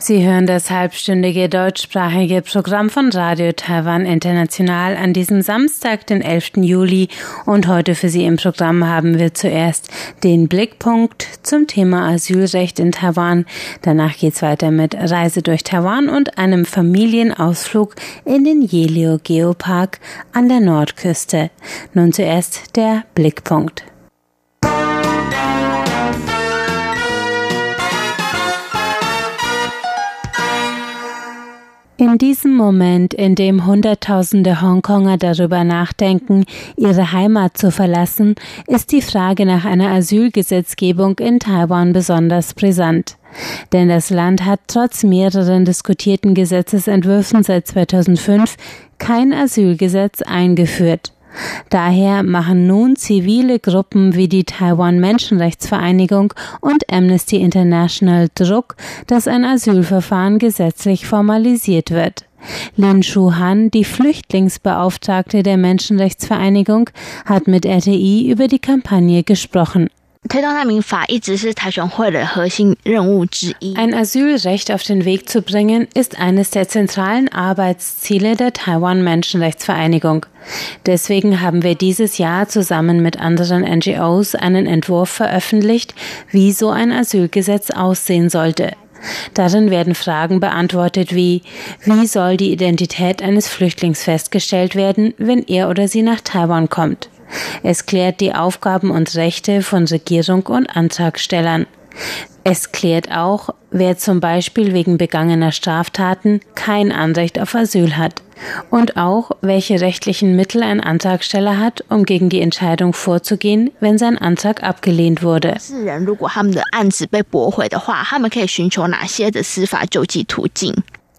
Sie hören das halbstündige deutschsprachige Programm von Radio Taiwan International an diesem Samstag, den 11. Juli. Und heute für Sie im Programm haben wir zuerst den Blickpunkt zum Thema Asylrecht in Taiwan. Danach geht's weiter mit Reise durch Taiwan und einem Familienausflug in den Yelio Geopark an der Nordküste. Nun zuerst der Blickpunkt. In diesem Moment, in dem Hunderttausende Hongkonger darüber nachdenken, ihre Heimat zu verlassen, ist die Frage nach einer Asylgesetzgebung in Taiwan besonders brisant. Denn das Land hat trotz mehreren diskutierten Gesetzesentwürfen seit 2005 kein Asylgesetz eingeführt. Daher machen nun zivile Gruppen wie die Taiwan Menschenrechtsvereinigung und Amnesty International Druck, dass ein Asylverfahren gesetzlich formalisiert wird. Lin Shu-han, die Flüchtlingsbeauftragte der Menschenrechtsvereinigung, hat mit RTI über die Kampagne gesprochen. Ein Asylrecht auf den Weg zu bringen, ist eines der zentralen Arbeitsziele der Taiwan Menschenrechtsvereinigung. Deswegen haben wir dieses Jahr zusammen mit anderen NGOs einen Entwurf veröffentlicht, wie so ein Asylgesetz aussehen sollte. Darin werden Fragen beantwortet wie Wie soll die Identität eines Flüchtlings festgestellt werden, wenn er oder sie nach Taiwan kommt? Es klärt die Aufgaben und Rechte von Regierung und Antragstellern. Es klärt auch, wer zum Beispiel wegen begangener Straftaten kein Anrecht auf Asyl hat und auch, welche rechtlichen Mittel ein Antragsteller hat, um gegen die Entscheidung vorzugehen, wenn sein Antrag abgelehnt wurde.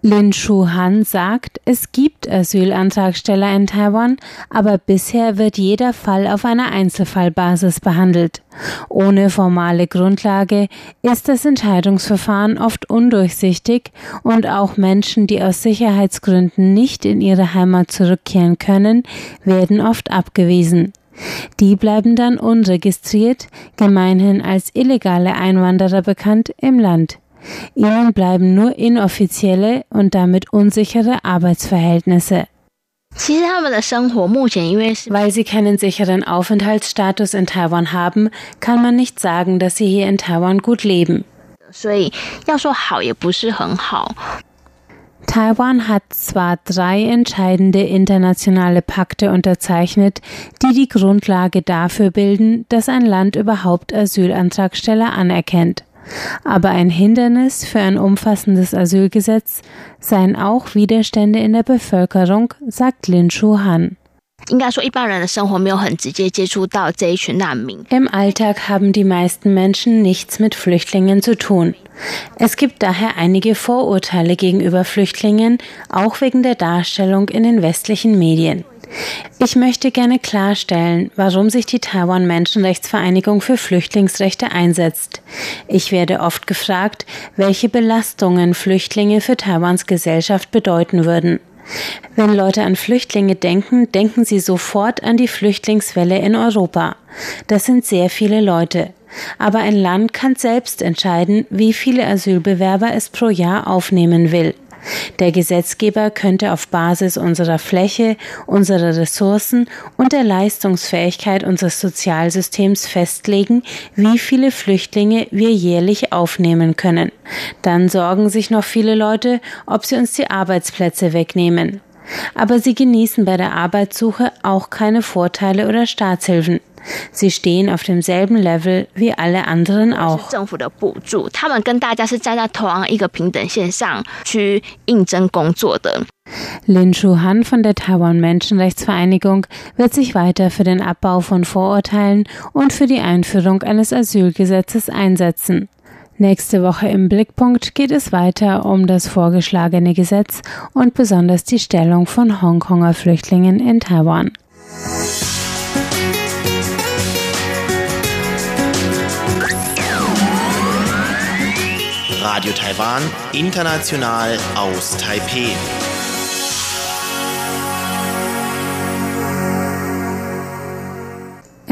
Lin Shu-han sagt, es gibt Asylantragsteller in Taiwan, aber bisher wird jeder Fall auf einer Einzelfallbasis behandelt. Ohne formale Grundlage ist das Entscheidungsverfahren oft undurchsichtig und auch Menschen, die aus Sicherheitsgründen nicht in ihre Heimat zurückkehren können, werden oft abgewiesen. Die bleiben dann unregistriert, gemeinhin als illegale Einwanderer bekannt, im Land. Ihnen bleiben nur inoffizielle und damit unsichere Arbeitsverhältnisse. Weil sie keinen sicheren Aufenthaltsstatus in Taiwan haben, kann man nicht sagen, dass sie hier in Taiwan gut leben. Taiwan hat zwar drei entscheidende internationale Pakte unterzeichnet, die die Grundlage dafür bilden, dass ein Land überhaupt Asylantragsteller anerkennt. Aber ein Hindernis für ein umfassendes Asylgesetz seien auch Widerstände in der Bevölkerung, sagt Lin Shu-han. Im Alltag haben die meisten Menschen nichts mit Flüchtlingen zu tun. Es gibt daher einige Vorurteile gegenüber Flüchtlingen, auch wegen der Darstellung in den westlichen Medien. Ich möchte gerne klarstellen, warum sich die Taiwan Menschenrechtsvereinigung für Flüchtlingsrechte einsetzt. Ich werde oft gefragt, welche Belastungen Flüchtlinge für Taiwans Gesellschaft bedeuten würden. Wenn Leute an Flüchtlinge denken, denken sie sofort an die Flüchtlingswelle in Europa. Das sind sehr viele Leute. Aber ein Land kann selbst entscheiden, wie viele Asylbewerber es pro Jahr aufnehmen will. Der Gesetzgeber könnte auf Basis unserer Fläche, unserer Ressourcen und der Leistungsfähigkeit unseres Sozialsystems festlegen, wie viele Flüchtlinge wir jährlich aufnehmen können. Dann sorgen sich noch viele Leute, ob sie uns die Arbeitsplätze wegnehmen. Aber sie genießen bei der Arbeitssuche auch keine Vorteile oder Staatshilfen. Sie stehen auf demselben Level wie alle anderen auch. Lin Shu-han von der Taiwan Menschenrechtsvereinigung wird sich weiter für den Abbau von Vorurteilen und für die Einführung eines Asylgesetzes einsetzen. Nächste Woche im Blickpunkt geht es weiter um das vorgeschlagene Gesetz und besonders die Stellung von Hongkonger Flüchtlingen in Taiwan. Radio Taiwan, international aus Taipeh.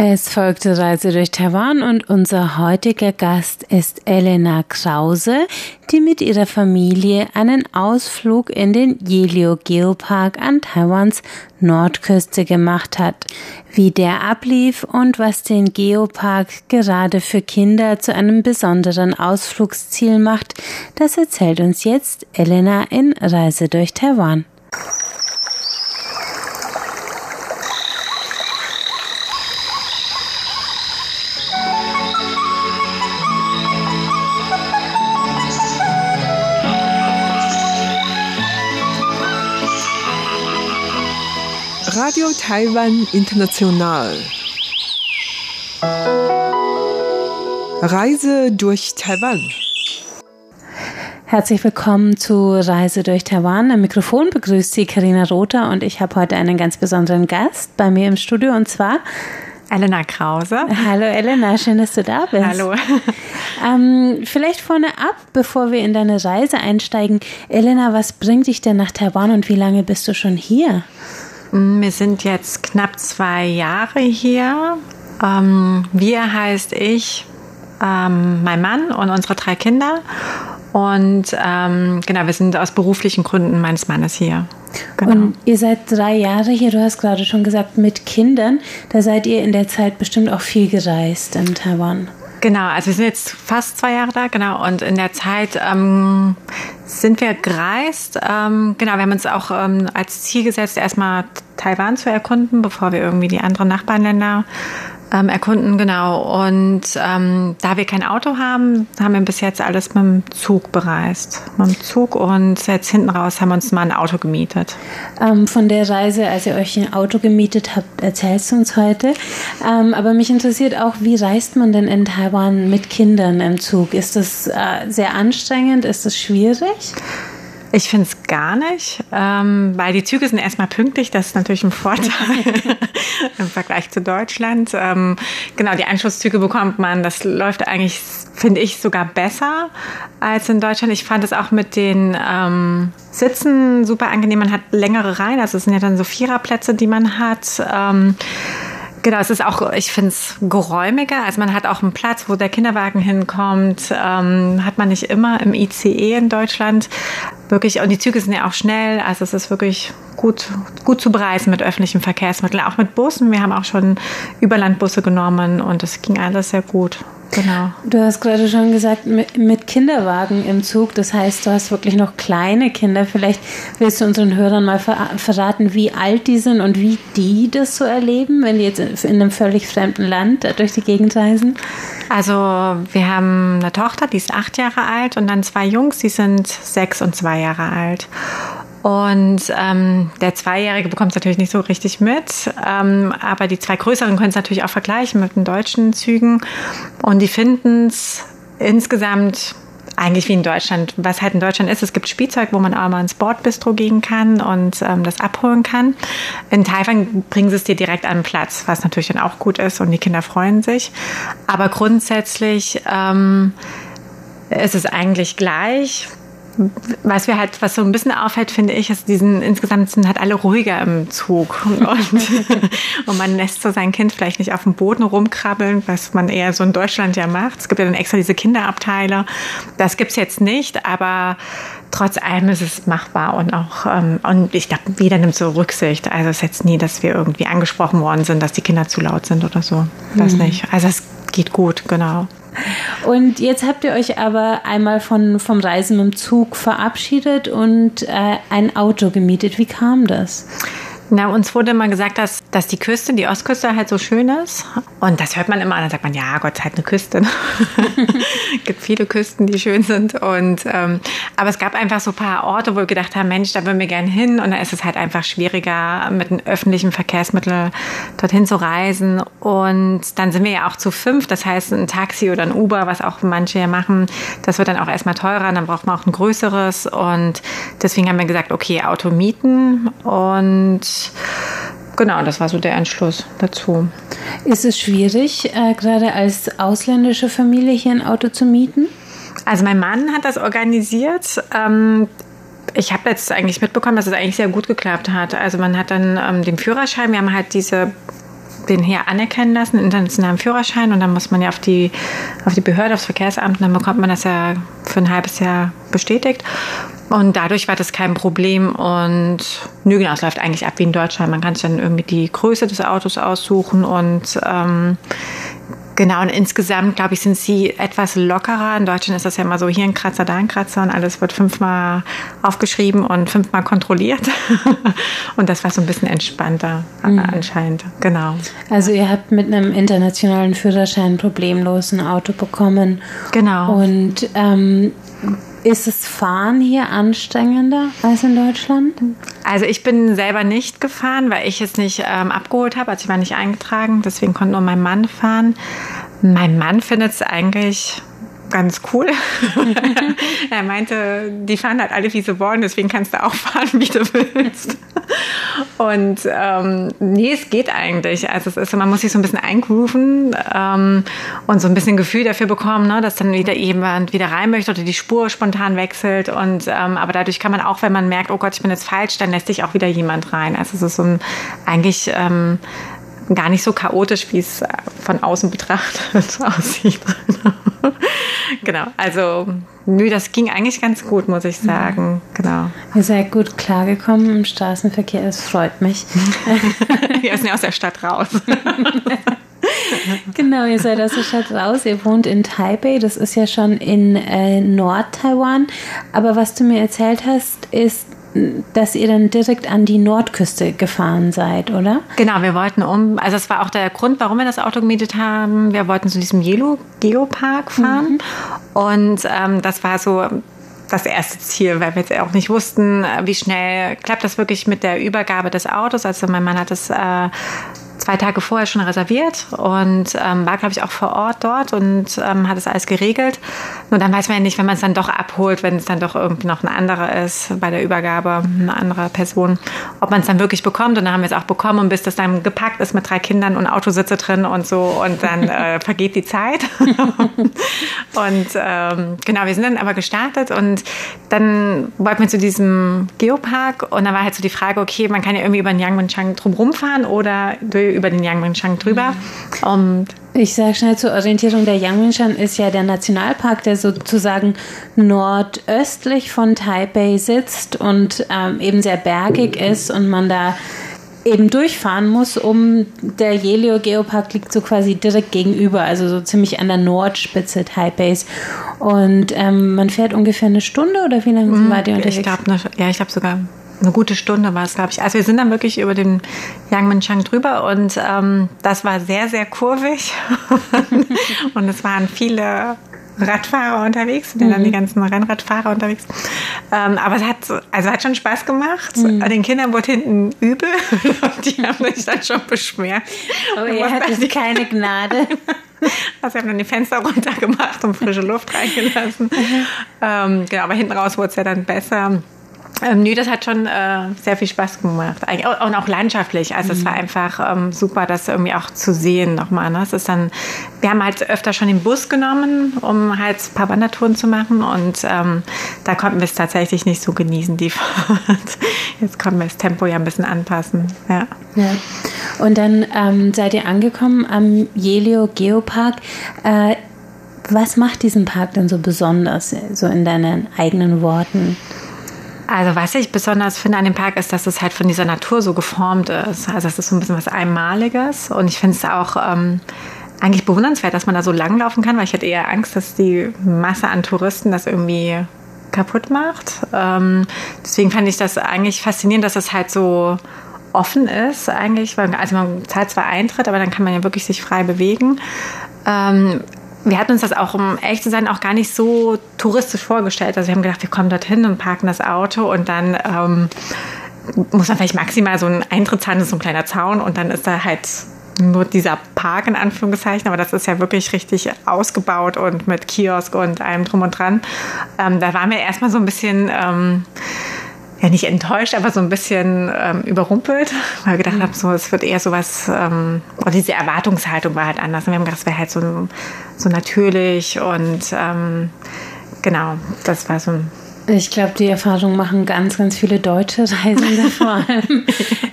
Es folgte Reise durch Taiwan und unser heutiger Gast ist Elena Krause, die mit ihrer Familie einen Ausflug in den Yelio Geopark an Taiwans Nordküste gemacht hat. Wie der ablief und was den Geopark gerade für Kinder zu einem besonderen Ausflugsziel macht, das erzählt uns jetzt Elena in Reise durch Taiwan. Radio Taiwan International. Reise durch Taiwan. Herzlich willkommen zu Reise durch Taiwan. Am Mikrofon begrüßt Sie Karina Rother und ich habe heute einen ganz besonderen Gast bei mir im Studio und zwar Elena Krause. Hallo Elena, schön, dass du da bist. Hallo. Ähm, vielleicht vorne ab, bevor wir in deine Reise einsteigen. Elena, was bringt dich denn nach Taiwan und wie lange bist du schon hier? Wir sind jetzt knapp zwei Jahre hier. Ähm, wir heißt ich, ähm, mein Mann und unsere drei Kinder. Und ähm, genau, wir sind aus beruflichen Gründen meines Mannes hier. Genau. Und ihr seid drei Jahre hier, du hast gerade schon gesagt, mit Kindern. Da seid ihr in der Zeit bestimmt auch viel gereist in Taiwan. Genau, also wir sind jetzt fast zwei Jahre da, genau. Und in der Zeit ähm, sind wir gereist. Ähm, genau, wir haben uns auch ähm, als Ziel gesetzt, erstmal Taiwan zu erkunden, bevor wir irgendwie die anderen Nachbarländer ähm, erkunden, genau. Und ähm, da wir kein Auto haben, haben wir bis jetzt alles mit dem Zug bereist. Mit dem Zug und jetzt hinten raus haben wir uns mal ein Auto gemietet. Ähm, von der Reise, als ihr euch ein Auto gemietet habt, erzählst du uns heute. Ähm, aber mich interessiert auch, wie reist man denn in Taiwan mit Kindern im Zug? Ist das äh, sehr anstrengend? Ist das schwierig? Ich finde es gar nicht, ähm, weil die Züge sind erstmal pünktlich. Das ist natürlich ein Vorteil im Vergleich zu Deutschland. Ähm, genau, die Anschlusszüge bekommt man. Das läuft eigentlich, finde ich, sogar besser als in Deutschland. Ich fand es auch mit den ähm, Sitzen super angenehm. Man hat längere Reihen. Also es sind ja dann so Viererplätze, die man hat. Ähm, Genau, es ist auch, ich finde es geräumiger. Also man hat auch einen Platz, wo der Kinderwagen hinkommt. Ähm, hat man nicht immer im ICE in Deutschland. Wirklich, und die Züge sind ja auch schnell. Also es ist wirklich gut, gut zu bereisen mit öffentlichen Verkehrsmitteln, auch mit Bussen. Wir haben auch schon Überlandbusse genommen und es ging alles sehr gut. Genau. Du hast gerade schon gesagt, mit Kinderwagen im Zug. Das heißt, du hast wirklich noch kleine Kinder. Vielleicht willst du unseren Hörern mal verraten, wie alt die sind und wie die das so erleben, wenn die jetzt in einem völlig fremden Land durch die Gegend reisen. Also, wir haben eine Tochter, die ist acht Jahre alt und dann zwei Jungs, die sind sechs und zwei Jahre alt. Und ähm, der Zweijährige bekommt es natürlich nicht so richtig mit, ähm, aber die zwei Größeren können es natürlich auch vergleichen mit den deutschen Zügen. Und die finden es insgesamt eigentlich wie in Deutschland. Was halt in Deutschland ist, es gibt Spielzeug, wo man auch mal ins Bordbistro gehen kann und ähm, das abholen kann. In Taiwan bringen sie es dir direkt an den Platz, was natürlich dann auch gut ist und die Kinder freuen sich. Aber grundsätzlich ähm, ist es eigentlich gleich was wir halt, was so ein bisschen auffällt, finde ich, ist diesen, insgesamt sind halt alle ruhiger im Zug. Und, und man lässt so sein Kind vielleicht nicht auf dem Boden rumkrabbeln, was man eher so in Deutschland ja macht. Es gibt ja dann extra diese Kinderabteile. Das gibt's jetzt nicht, aber trotz allem ist es machbar und auch, ähm, und ich glaube, jeder nimmt so Rücksicht. Also es ist jetzt nie, dass wir irgendwie angesprochen worden sind, dass die Kinder zu laut sind oder so. Das mhm. nicht. Also es geht gut, genau. Und jetzt habt ihr euch aber einmal von, vom Reisen dem Zug verabschiedet und äh, ein Auto gemietet. Wie kam das? Na, uns wurde immer gesagt, dass, dass die Küste, die Ostküste halt so schön ist. Und das hört man immer. Dann sagt man, ja, Gott sei halt eine Küste. es gibt viele Küsten, die schön sind. Und, ähm, aber es gab einfach so ein paar Orte, wo wir gedacht haben, Mensch, da würden wir gerne hin. Und da ist es halt einfach schwieriger, mit einem öffentlichen Verkehrsmittel dorthin zu reisen. Und dann sind wir ja auch zu fünf. Das heißt, ein Taxi oder ein Uber, was auch manche ja machen, das wird dann auch erstmal teurer. Dann braucht man auch ein größeres. Und deswegen haben wir gesagt, okay, Auto mieten und genau, das war so der Entschluss dazu. Ist es schwierig, äh, gerade als ausländische Familie hier ein Auto zu mieten? Also mein Mann hat das organisiert. Ähm, ich habe jetzt eigentlich mitbekommen, dass es eigentlich sehr gut geklappt hat. Also man hat dann ähm, den Führerschein, wir haben halt diese den hier anerkennen lassen, internationalen Führerschein und dann muss man ja auf die, auf die Behörde, aufs Verkehrsamt und dann bekommt man das ja für ein halbes Jahr bestätigt. Und dadurch war das kein Problem und nö, genau, läuft eigentlich ab wie in Deutschland. Man kann sich dann irgendwie die Größe des Autos aussuchen und ähm, Genau, und insgesamt, glaube ich, sind sie etwas lockerer. In Deutschland ist das ja immer so, hier ein Kratzer, da ein Kratzer und alles wird fünfmal aufgeschrieben und fünfmal kontrolliert. und das war so ein bisschen entspannter mhm. anscheinend, genau. Also ihr habt mit einem internationalen Führerschein problemlos ein Auto bekommen. Genau. Und ähm, ist das Fahren hier anstrengender als in Deutschland? Also ich bin selber nicht gefahren, weil ich es nicht ähm, abgeholt habe. Also ich war nicht eingetragen, deswegen konnte nur mein Mann fahren. Mein Mann findet es eigentlich ganz cool. er meinte, die fahren halt alle, wie sie wollen, deswegen kannst du auch fahren, wie du willst. Und ähm, nee, es geht eigentlich. Also es ist, man muss sich so ein bisschen eingrooven ähm, und so ein bisschen Gefühl dafür bekommen, ne, dass dann wieder jemand wieder rein möchte oder die Spur spontan wechselt. Und ähm, aber dadurch kann man auch, wenn man merkt, oh Gott, ich bin jetzt falsch, dann lässt sich auch wieder jemand rein. Also es ist so ein eigentlich ähm, gar nicht so chaotisch, wie es von außen betrachtet aussieht. genau, also nö, das ging eigentlich ganz gut, muss ich sagen. Genau. Ihr seid gut klargekommen im Straßenverkehr, es freut mich. Wir sind ja aus der Stadt raus. genau, ihr seid aus der Stadt raus. Ihr wohnt in Taipei, das ist ja schon in äh, Nord-Taiwan. Aber was du mir erzählt hast, ist, dass ihr dann direkt an die Nordküste gefahren seid, oder? Genau, wir wollten um, also das war auch der Grund, warum wir das Auto gemietet haben. Wir wollten zu diesem Yellow Geopark fahren mhm. und ähm, das war so das erste Ziel, weil wir jetzt auch nicht wussten, wie schnell klappt das wirklich mit der Übergabe des Autos. Also mein Mann hat es äh, zwei Tage vorher schon reserviert und ähm, war, glaube ich, auch vor Ort dort und ähm, hat es alles geregelt. Nur dann weiß man ja nicht, wenn man es dann doch abholt, wenn es dann doch irgendwie noch ein anderer ist bei der Übergabe, eine andere Person, ob man es dann wirklich bekommt. Und dann haben wir es auch bekommen und bis das dann gepackt ist mit drei Kindern und Autositze drin und so und dann äh, vergeht die Zeit. und ähm, genau, wir sind dann aber gestartet und dann wollten wir zu diesem Geopark und dann war halt so die Frage, okay, man kann ja irgendwie über den Yangmingshan drum rumfahren oder über den Yangmingshan drüber. Mhm. Und ich sage schnell zur Orientierung, der Yangmingshan ist ja der Nationalpark, der sozusagen nordöstlich von Taipei sitzt und ähm, eben sehr bergig ist und man da eben durchfahren muss, um der Yelio Geopark liegt so quasi direkt gegenüber, also so ziemlich an der Nordspitze Taipeis. Und ähm, man fährt ungefähr eine Stunde oder wie lange mhm, war die unterwegs? Ich glaube, ja, ich glaube sogar eine gute Stunde war es, glaube ich. Also wir sind dann wirklich über den Yangmingshan drüber und ähm, das war sehr, sehr kurvig und es waren viele Radfahrer unterwegs, sind mhm. dann die ganzen Rennradfahrer unterwegs. Ähm, aber es hat, also hat schon Spaß gemacht. Mhm. Den Kindern wurde hinten übel. die haben sich dann schon beschwert. Oh, ihr hattet keine Gnade. Also wir haben dann die Fenster runtergemacht und frische Luft reingelassen. Mhm. Ähm, genau, aber hinten raus wurde es ja dann besser. Ähm, nö, das hat schon äh, sehr viel Spaß gemacht. Und auch landschaftlich. Also mhm. es war einfach ähm, super, das irgendwie auch zu sehen nochmal. Ne? Es ist dann, wir haben halt öfter schon den Bus genommen, um halt ein paar Wandertouren zu machen. Und ähm, da konnten wir es tatsächlich nicht so genießen, die Fahrt. Jetzt konnten wir das Tempo ja ein bisschen anpassen. Ja. ja. Und dann ähm, seid ihr angekommen am Jelio Geopark. Äh, was macht diesen Park denn so besonders, so in deinen eigenen Worten? Also was ich besonders finde an dem Park ist, dass es halt von dieser Natur so geformt ist. Also es ist so ein bisschen was Einmaliges und ich finde es auch ähm, eigentlich bewundernswert, dass man da so langlaufen kann, weil ich hätte eher Angst, dass die Masse an Touristen das irgendwie kaputt macht. Ähm, deswegen fand ich das eigentlich faszinierend, dass es halt so offen ist eigentlich, weil also man zahlt zwar Eintritt, aber dann kann man ja wirklich sich frei bewegen. Ähm, wir hatten uns das auch, um ehrlich zu sein, auch gar nicht so touristisch vorgestellt. Also wir haben gedacht, wir kommen dorthin und parken das Auto und dann ähm, muss man vielleicht maximal so einen Eintritt zahlen, das ist so ein kleiner Zaun und dann ist da halt nur dieser Park in Anführungszeichen, aber das ist ja wirklich richtig ausgebaut und mit Kiosk und allem drum und dran. Ähm, da waren wir erstmal so ein bisschen... Ähm, ja nicht enttäuscht, aber so ein bisschen ähm, überrumpelt, weil wir gedacht mhm. haben, so es wird eher sowas, ähm, oder diese Erwartungshaltung war halt anders. Und wir haben gedacht, es wäre halt so, so natürlich und ähm, genau, das war so ein ich glaube, die Erfahrung machen ganz, ganz viele deutsche Reisende, vor allem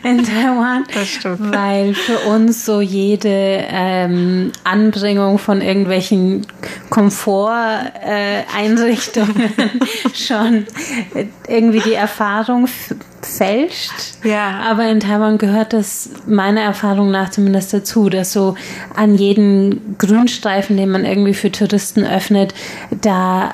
in Taiwan. Das stimmt. Weil für uns so jede ähm, Anbringung von irgendwelchen Komforteinrichtungen äh, schon irgendwie die Erfahrung fälscht. Ja. Aber in Taiwan gehört das meiner Erfahrung nach zumindest dazu, dass so an jeden Grünstreifen, den man irgendwie für Touristen öffnet, da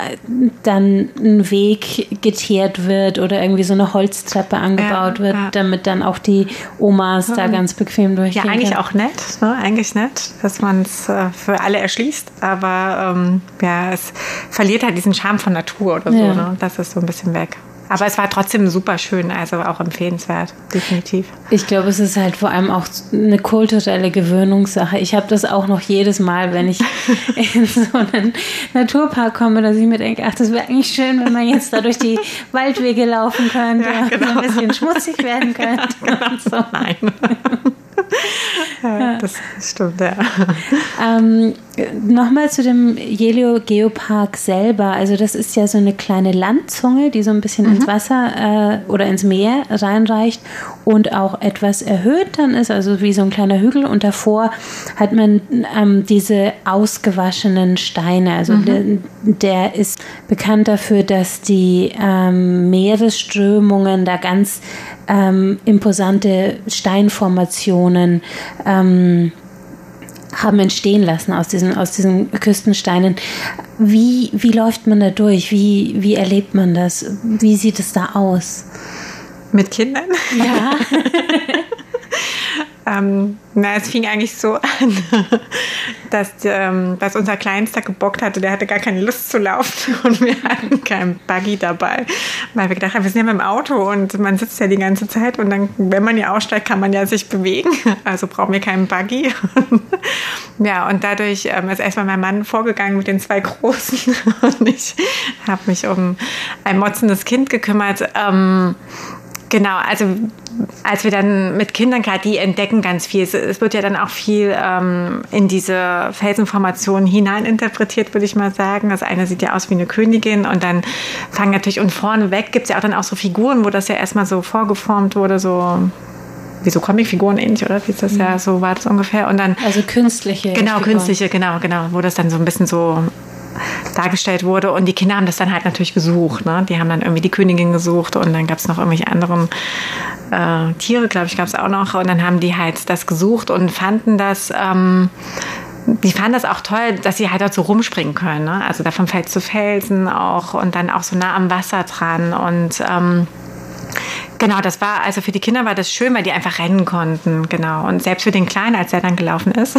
dann ein Weg geteert wird oder irgendwie so eine Holztreppe angebaut ja, wird, ja. damit dann auch die Omas da ganz bequem durchgehen Ja, eigentlich können. auch nett, ne? eigentlich nett, dass man es äh, für alle erschließt, aber ähm, ja, es verliert halt diesen Charme von Natur oder so, ne? das ist so ein bisschen weg. Aber es war trotzdem super schön, also auch empfehlenswert, definitiv. Ich glaube, es ist halt vor allem auch eine kulturelle Gewöhnungssache. Ich habe das auch noch jedes Mal, wenn ich in so einen Naturpark komme, dass ich mir denke, ach, das wäre eigentlich schön, wenn man jetzt da durch die Waldwege laufen könnte, ja, genau. so ein bisschen schmutzig werden könnte. Ja, genau. so. Nein. ja, das stimmt, ja. Ähm, Nochmal zu dem Jelio Geopark selber. Also das ist ja so eine kleine Landzunge, die so ein bisschen mhm. ins Wasser äh, oder ins Meer reinreicht und auch etwas erhöht dann ist, also wie so ein kleiner Hügel. Und davor hat man ähm, diese ausgewaschenen Steine. Also mhm. der, der, ist bekannt dafür, dass die ähm, Meeresströmungen da ganz ähm, imposante Steinformationen ähm, haben entstehen lassen aus diesen, aus diesen Küstensteinen. Wie, wie läuft man da durch? Wie, wie erlebt man das? Wie sieht es da aus? Mit Kindern? Ja. Ähm, na, es fing eigentlich so an, dass, ähm, dass unser Kleinster gebockt hatte, der hatte gar keine Lust zu laufen und wir hatten keinen Buggy dabei, weil wir gedacht haben, wir sind ja mit dem Auto und man sitzt ja die ganze Zeit und dann, wenn man ja aussteigt, kann man ja sich bewegen, also brauchen wir keinen Buggy. ja, und dadurch ähm, ist erstmal mein Mann vorgegangen mit den zwei Großen und ich habe mich um ein motzendes Kind gekümmert. Ähm, Genau, also als wir dann mit Kindern gerade, die entdecken ganz viel. Es, es wird ja dann auch viel ähm, in diese Felsenformation hineininterpretiert, würde ich mal sagen. Das eine sieht ja aus wie eine Königin und dann fangen natürlich und vorneweg gibt es ja auch dann auch so Figuren, wo das ja erstmal so vorgeformt wurde, so wie so Comicfiguren ähnlich, oder? Wie ist das mhm. ja, so war das ungefähr. Und dann. Also künstliche. Genau, Figuren. künstliche, genau, genau. Wo das dann so ein bisschen so dargestellt wurde. Und die Kinder haben das dann halt natürlich gesucht. Ne? Die haben dann irgendwie die Königin gesucht und dann gab es noch irgendwelche anderen äh, Tiere, glaube ich, gab es auch noch. Und dann haben die halt das gesucht und fanden das. Ähm, die fanden das auch toll, dass sie halt dort so rumspringen können. Ne? Also da von Fels zu Felsen auch und dann auch so nah am Wasser dran. Und ähm, Genau, das war, also für die Kinder war das schön, weil die einfach rennen konnten, genau. Und selbst für den Kleinen, als er dann gelaufen ist,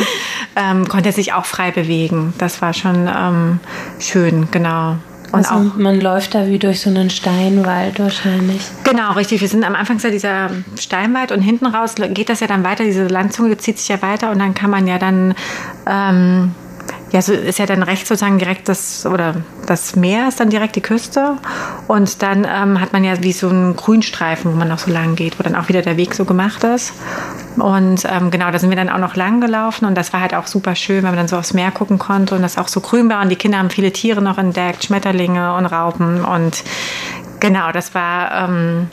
ähm, konnte er sich auch frei bewegen. Das war schon ähm, schön, genau. Und also auch, man läuft da wie durch so einen Steinwald wahrscheinlich. Genau, richtig. Wir sind am Anfang ja dieser Steinwald und hinten raus geht das ja dann weiter, diese Landzunge zieht sich ja weiter und dann kann man ja dann ähm, ja, so ist ja dann rechts sozusagen direkt das, oder das Meer ist dann direkt die Küste. Und dann ähm, hat man ja wie so einen Grünstreifen, wo man auch so lang geht, wo dann auch wieder der Weg so gemacht ist. Und ähm, genau, da sind wir dann auch noch lang gelaufen und das war halt auch super schön, weil man dann so aufs Meer gucken konnte und das auch so grün war. Und die Kinder haben viele Tiere noch entdeckt, Schmetterlinge und Raupen. Und genau, das war. Ähm,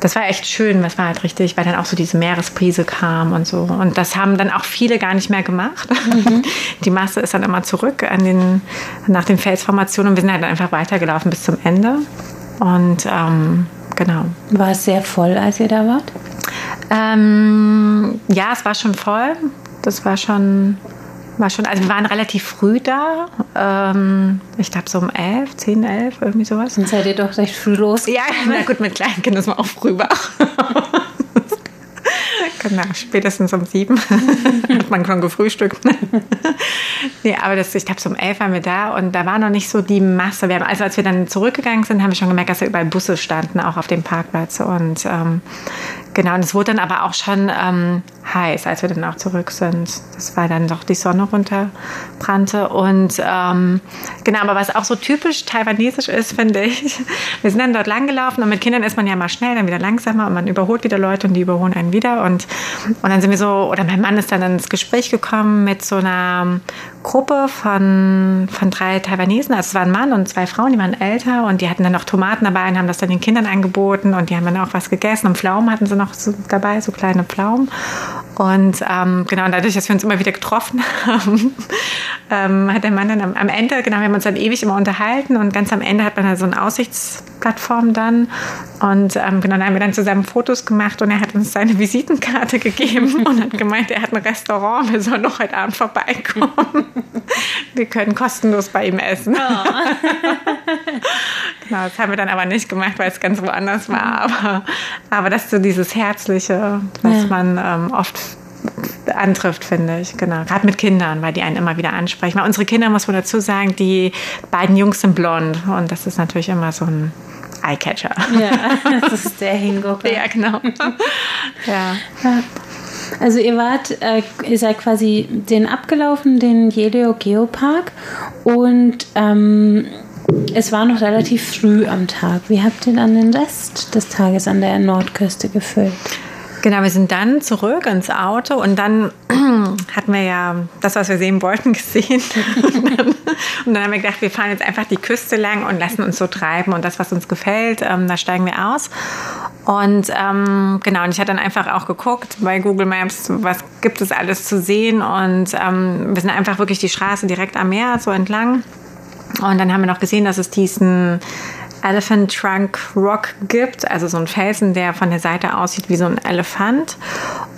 das war echt schön, was war halt richtig, weil dann auch so diese Meeresprise kam und so. Und das haben dann auch viele gar nicht mehr gemacht. Mhm. Die Masse ist dann immer zurück an den, nach den Felsformationen und wir sind halt einfach weitergelaufen bis zum Ende. Und ähm, genau. War es sehr voll, als ihr da wart? Ähm, ja, es war schon voll. Das war schon war schon, also wir waren relativ früh da. Ähm, ich glaube so um elf, zehn, elf, irgendwie sowas. Dann seid ihr doch recht früh los. Ja, na gut, mit kleinen Kindern ist man auch früh wach. genau, spätestens um sieben hat man schon gefrühstückt. nee, aber das, ich glaube, so um elf waren wir da und da war noch nicht so die Masse. Haben, also als wir dann zurückgegangen sind, haben wir schon gemerkt, dass da überall Busse standen, auch auf dem Parkplatz. Und ähm, genau, und es wurde dann aber auch schon ähm, heiß, als wir dann auch zurück sind. Das war dann doch die Sonne runterbrannte. Und ähm, genau, aber was auch so typisch taiwanesisch ist, finde ich, wir sind dann dort langgelaufen und mit Kindern ist man ja mal schnell, dann wieder langsamer und man überholt wieder Leute und die überholen einen wieder. Und, und dann sind wir so, oder mein Mann ist dann ins Gespräch gekommen mit so einer Gruppe von, von drei Taiwanesen. Also es war ein Mann und zwei Frauen, die waren älter und die hatten dann noch Tomaten dabei und haben das dann den Kindern angeboten und die haben dann auch was gegessen und Pflaumen hatten sie noch so dabei, so kleine Pflaumen. Und ähm, genau, und dadurch, dass wir uns immer wieder getroffen haben, ähm, hat der Mann dann am, am, Ende, genau, wir haben uns dann ewig immer unterhalten und ganz am Ende hat man dann so eine Aussichtsplattform dann. Und ähm, genau, dann haben wir dann zusammen Fotos gemacht und er hat uns seine Visitenkarte gegeben und hat gemeint, er hat ein Restaurant, wir sollen noch heute Abend vorbeikommen. wir können kostenlos bei ihm essen. Oh. genau, das haben wir dann aber nicht gemacht, weil es ganz woanders war. Aber, aber das ist so dieses Herzliche, was ja. man ähm, oft antrifft, finde ich. Genau. Gerade mit Kindern, weil die einen immer wieder ansprechen. Weil unsere Kinder, muss man dazu sagen, die beiden Jungs sind blond. Und das ist natürlich immer so ein Eyecatcher. Ja, das ist der Hingucker. ja, genau. ja. Also ihr wart, äh, ihr seid quasi den abgelaufen, den Jelio Geopark und ähm, es war noch relativ früh am Tag. Wie habt ihr dann den Rest des Tages an der Nordküste gefüllt? Genau, wir sind dann zurück ins Auto und dann hatten wir ja das, was wir sehen wollten, gesehen. und, dann, und dann haben wir gedacht, wir fahren jetzt einfach die Küste lang und lassen uns so treiben und das, was uns gefällt, ähm, da steigen wir aus. Und ähm, genau, und ich hatte dann einfach auch geguckt bei Google Maps, was gibt es alles zu sehen und ähm, wir sind einfach wirklich die Straße direkt am Meer so entlang. Und dann haben wir noch gesehen, dass es diesen Elephant Trunk Rock gibt, also so ein Felsen, der von der Seite aussieht wie so ein Elefant.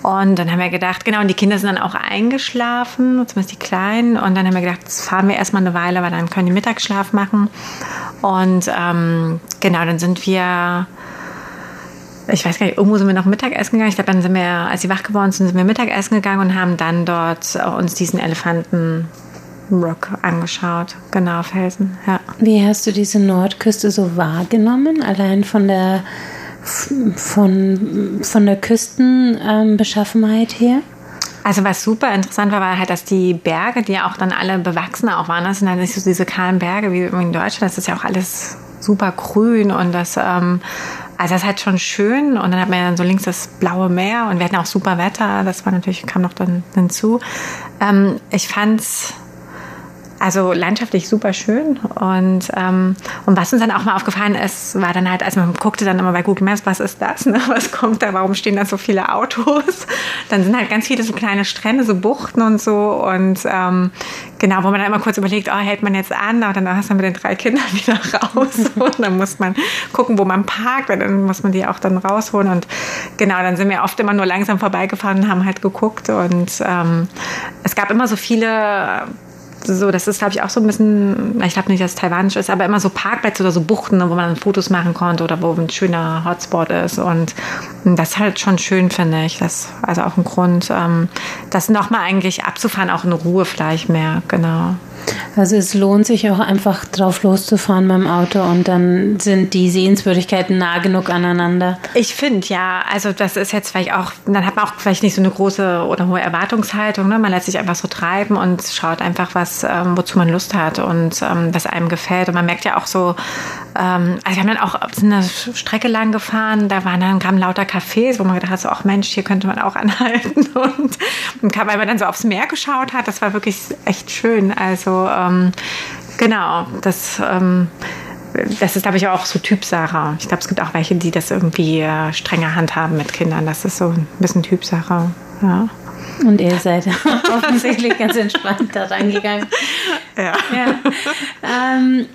Und dann haben wir gedacht, genau, und die Kinder sind dann auch eingeschlafen, zumindest die Kleinen. Und dann haben wir gedacht, jetzt fahren wir erstmal eine Weile, weil dann können die Mittagsschlaf machen. Und ähm, genau, dann sind wir ich weiß gar nicht, irgendwo sind wir noch Mittagessen gegangen. Ich glaube, dann sind wir, als sie wach geworden sind, sind wir Mittagessen gegangen und haben dann dort uns diesen Elefanten Rock angeschaut. Genau, Felsen, ja. Wie hast du diese Nordküste so wahrgenommen? Allein von der, von, von der Küstenbeschaffenheit her? Also was super interessant war, war halt, dass die Berge, die ja auch dann alle bewachsen auch waren, das sind halt nicht so diese kahlen Berge wie in Deutschland, das ist ja auch alles super grün und das, ähm, also das ist halt schon schön und dann hat man ja dann so links das blaue Meer und wir hatten auch super Wetter, das war natürlich, kam noch dann hinzu. Ähm, ich fand's also landschaftlich super schön. Und, ähm, und was uns dann auch mal aufgefallen ist, war dann halt, als man guckte dann immer bei Google Maps, was ist das? Ne? Was kommt da? Warum stehen da so viele Autos? Dann sind halt ganz viele so kleine Strände, so Buchten und so. Und ähm, genau, wo man dann immer kurz überlegt, oh, hält man jetzt an? Aber dann hast du mit den drei Kindern wieder raus. und dann muss man gucken, wo man parkt, weil dann muss man die auch dann rausholen. Und genau, dann sind wir oft immer nur langsam vorbeigefahren und haben halt geguckt. Und ähm, es gab immer so viele so, das ist, glaube ich, auch so ein bisschen, ich glaube nicht, dass es taiwanisch ist, aber immer so Parkplätze oder so Buchten, wo man Fotos machen konnte oder wo ein schöner Hotspot ist. Und das ist halt schon schön, finde ich. Das also auch ein Grund, ähm, das nochmal eigentlich abzufahren, auch in Ruhe vielleicht mehr, genau. Also es lohnt sich auch einfach drauf loszufahren beim Auto und dann sind die Sehenswürdigkeiten nah genug aneinander. Ich finde ja, also das ist jetzt vielleicht auch, dann hat man auch vielleicht nicht so eine große oder hohe Erwartungshaltung. Ne? Man lässt sich einfach so treiben und schaut einfach, was, ähm, wozu man Lust hat und ähm, was einem gefällt. Und man merkt ja auch so, ähm, also wir haben dann auch eine Strecke lang gefahren, da waren dann kamen lauter Cafés, wo man gedacht hat, so, ach Mensch, hier könnte man auch anhalten. Und, und weil man dann so aufs Meer geschaut hat, das war wirklich echt schön. Also ähm, genau, das, ähm, das ist, glaube ich, auch so Typsache. Ich glaube, es gibt auch welche, die das irgendwie äh, strenger handhaben mit Kindern. Das ist so ein bisschen Typsache. Ja. Und ihr seid offensichtlich ganz entspannt da reingegangen. Ja. ja. Ähm,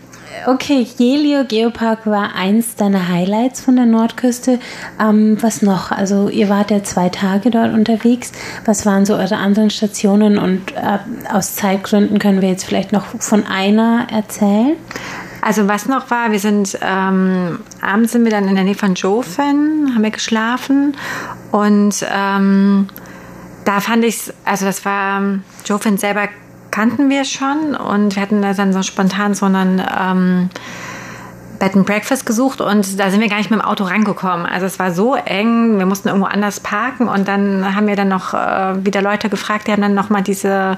Okay, Jelio Geopark war eins deiner Highlights von der Nordküste. Ähm, was noch? Also ihr wart ja zwei Tage dort unterwegs. Was waren so eure anderen Stationen? Und äh, aus Zeitgründen können wir jetzt vielleicht noch von einer erzählen. Also was noch war, wir sind ähm, abends sind wir dann in der Nähe von Jofen, haben wir geschlafen und ähm, da fand ich also das war Jofen selber kannten wir schon und wir hatten da dann so spontan so einen ähm, Bed and Breakfast gesucht und da sind wir gar nicht mit dem Auto rangekommen. Also es war so eng, wir mussten irgendwo anders parken und dann haben wir dann noch äh, wieder Leute gefragt, die haben dann nochmal diese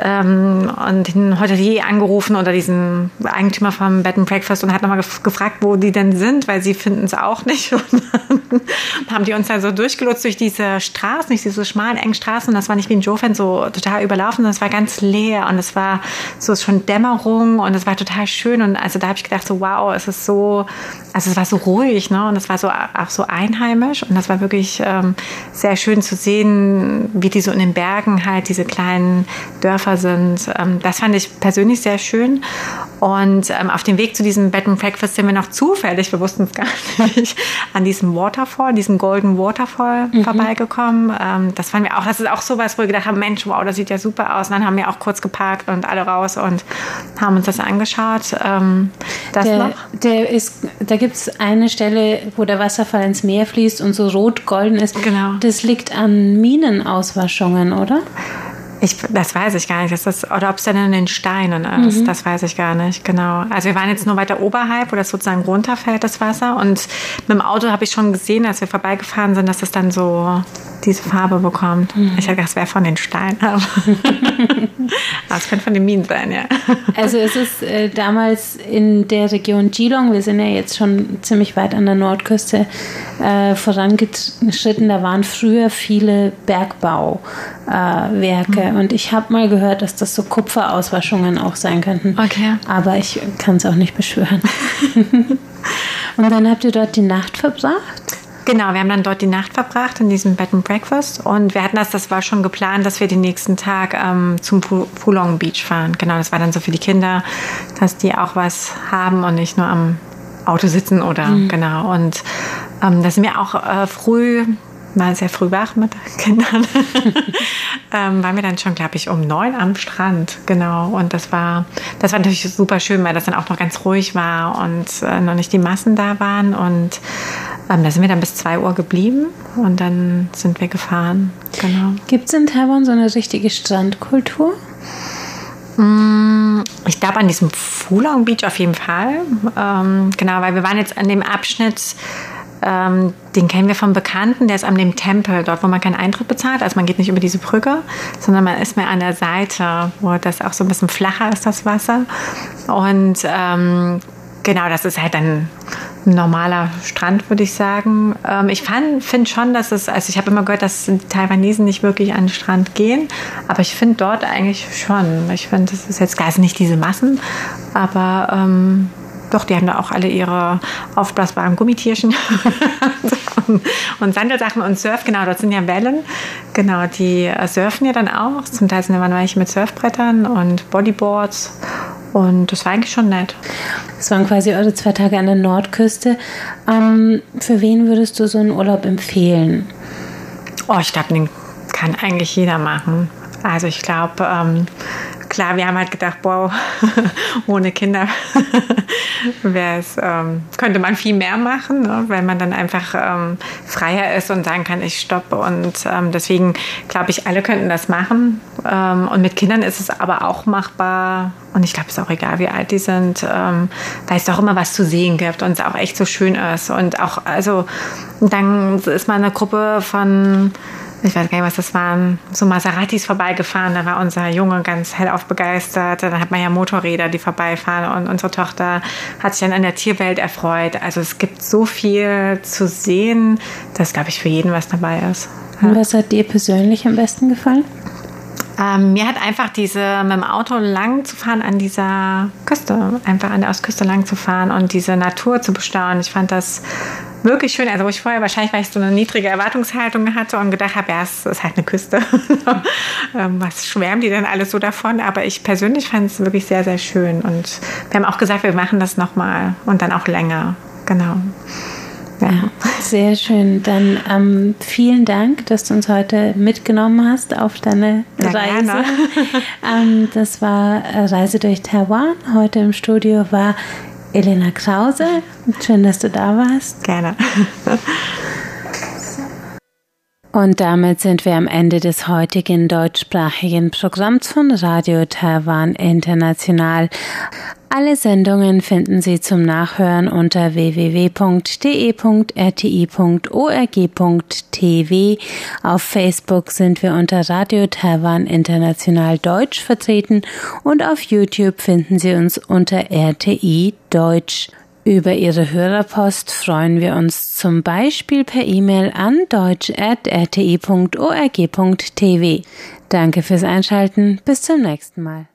ähm, und den Hotelier angerufen oder diesen Eigentümer vom Bed and Breakfast und hat nochmal gef gefragt, wo die denn sind, weil sie finden es auch nicht. Und dann haben die uns dann so durchgelotst durch diese Straßen, durch diese schmalen, engen Straßen. Und das war nicht wie ein Joe-Fan so total überlaufen, sondern es war ganz leer und es war so schon Dämmerung und es war total schön. Und also da habe ich gedacht, so wow, es ist so, also es war so ruhig, ne? Und es war so auch so einheimisch und das war wirklich ähm, sehr schön zu sehen, wie die so in den Bergen halt diese kleinen Dörfer sind. Ähm, das fand ich persönlich sehr schön. Und ähm, auf dem Weg zu diesem Bed and Breakfast sind wir noch zufällig, wir wussten es gar nicht, an diesem Waterfall, diesem Golden Waterfall mhm. vorbeigekommen. Ähm, das fanden wir auch, das ist auch sowas, wo wir gedacht haben, Mensch, wow, das sieht ja super aus. Und dann haben wir auch kurz geparkt und alle raus und haben uns das angeschaut. Das der, noch? Der ist, da gibt es eine Stelle, wo der Wasserfall ins Meer fließt und so rot-golden ist. Genau. Das liegt an Minenauswaschungen, oder? Ich, das weiß ich gar nicht. Das ist, oder ob es dann in den Steinen ist, mhm. das weiß ich gar nicht. Genau. Also wir waren jetzt nur weiter oberhalb, wo das sozusagen runterfällt, das Wasser. Und mit dem Auto habe ich schon gesehen, als wir vorbeigefahren sind, dass es dann so diese Farbe bekommt. Mhm. Ich habe gedacht, es wäre von den Steinen. Aber es könnte von den Minen sein, ja. Also es ist äh, damals in der Region Geelong, wir sind ja jetzt schon ziemlich weit an der Nordküste äh, vorangeschritten, da waren früher viele Bergbauwerke. Äh, mhm. Und ich habe mal gehört, dass das so Kupferauswaschungen auch sein könnten. Okay. Aber ich kann es auch nicht beschwören. Und dann habt ihr dort die Nacht verbracht? Genau, wir haben dann dort die Nacht verbracht in diesem Bed and Breakfast und wir hatten das, das war schon geplant, dass wir den nächsten Tag ähm, zum Pulong Beach fahren. Genau, das war dann so für die Kinder, dass die auch was haben und nicht nur am Auto sitzen oder mhm. genau. Und ähm, da sind wir auch äh, früh mal sehr früh wach mit Kindern, ähm, waren wir dann schon, glaube ich, um neun am Strand. Genau. Und das war, das war natürlich super schön, weil das dann auch noch ganz ruhig war und äh, noch nicht die Massen da waren. Und da sind wir dann bis zwei Uhr geblieben und dann sind wir gefahren. Genau. Gibt es in Taiwan so eine richtige Strandkultur? Mm, ich glaube an diesem Fulong Beach auf jeden Fall. Ähm, genau, weil wir waren jetzt an dem Abschnitt ähm, den kennen wir vom Bekannten, der ist an dem Tempel, dort, wo man keinen Eintritt bezahlt. Also man geht nicht über diese Brücke, sondern man ist mehr an der Seite, wo das auch so ein bisschen flacher ist, das Wasser. Und ähm, genau, das ist halt ein normaler Strand, würde ich sagen. Ähm, ich finde schon, dass es, also ich habe immer gehört, dass die Taiwanesen nicht wirklich an den Strand gehen, aber ich finde dort eigentlich schon. Ich finde, das ist jetzt gar nicht diese Massen, aber ähm, doch, die haben da auch alle ihre aufblasbaren Gummitierchen und Sandelsachen und Surf. Genau, dort sind ja Wellen. Genau, die äh, surfen ja dann auch. Zum Teil sind da manche mit Surfbrettern und Bodyboards. Und das war eigentlich schon nett. Das waren quasi eure zwei Tage an der Nordküste. Ähm, für wen würdest du so einen Urlaub empfehlen? Oh, ich glaube, den kann eigentlich jeder machen. Also ich glaube, ähm, klar, wir haben halt gedacht, wow, ohne Kinder ähm, könnte man viel mehr machen, ne? weil man dann einfach ähm, freier ist und sagen kann, ich stoppe. Und ähm, deswegen glaube ich, alle könnten das machen. Ähm, und mit Kindern ist es aber auch machbar. Und ich glaube, es ist auch egal, wie alt die sind, ähm, weil es doch immer was zu sehen gibt und es auch echt so schön ist. Und auch, also, dann ist mal eine Gruppe von ich weiß gar nicht, was das waren, so Maseratis vorbeigefahren. Da war unser Junge ganz hellauf begeistert. Dann hat man ja Motorräder, die vorbeifahren. Und unsere Tochter hat sich dann an der Tierwelt erfreut. Also es gibt so viel zu sehen, dass, glaube ich, für jeden was dabei ist. Ja. Und was hat dir persönlich am besten gefallen? Ähm, mir hat einfach diese mit dem Auto lang zu fahren an dieser Küste, einfach an der Ostküste lang zu fahren und diese Natur zu bestaunen. Ich fand das wirklich schön. Also wo ich vorher wahrscheinlich, weil ich so eine niedrige Erwartungshaltung hatte und gedacht habe, ja, es ist halt eine Küste. Ähm, was schwärmen die denn alles so davon? Aber ich persönlich fand es wirklich sehr, sehr schön. Und wir haben auch gesagt, wir machen das nochmal und dann auch länger. Genau. Ja. Sehr schön. Dann ähm, vielen Dank, dass du uns heute mitgenommen hast auf deine ja, Reise. ähm, das war Reise durch Taiwan. Heute im Studio war Elena Krause. Schön, dass du da warst. Gerne. Und damit sind wir am Ende des heutigen deutschsprachigen Programms von Radio Taiwan International. Alle Sendungen finden Sie zum Nachhören unter www.de.rti.org.tv. Auf Facebook sind wir unter Radio Taiwan International Deutsch vertreten und auf YouTube finden Sie uns unter RTI Deutsch. Über Ihre Hörerpost freuen wir uns zum Beispiel per E-Mail an deutsch.rti.org.tv. Danke fürs Einschalten. Bis zum nächsten Mal.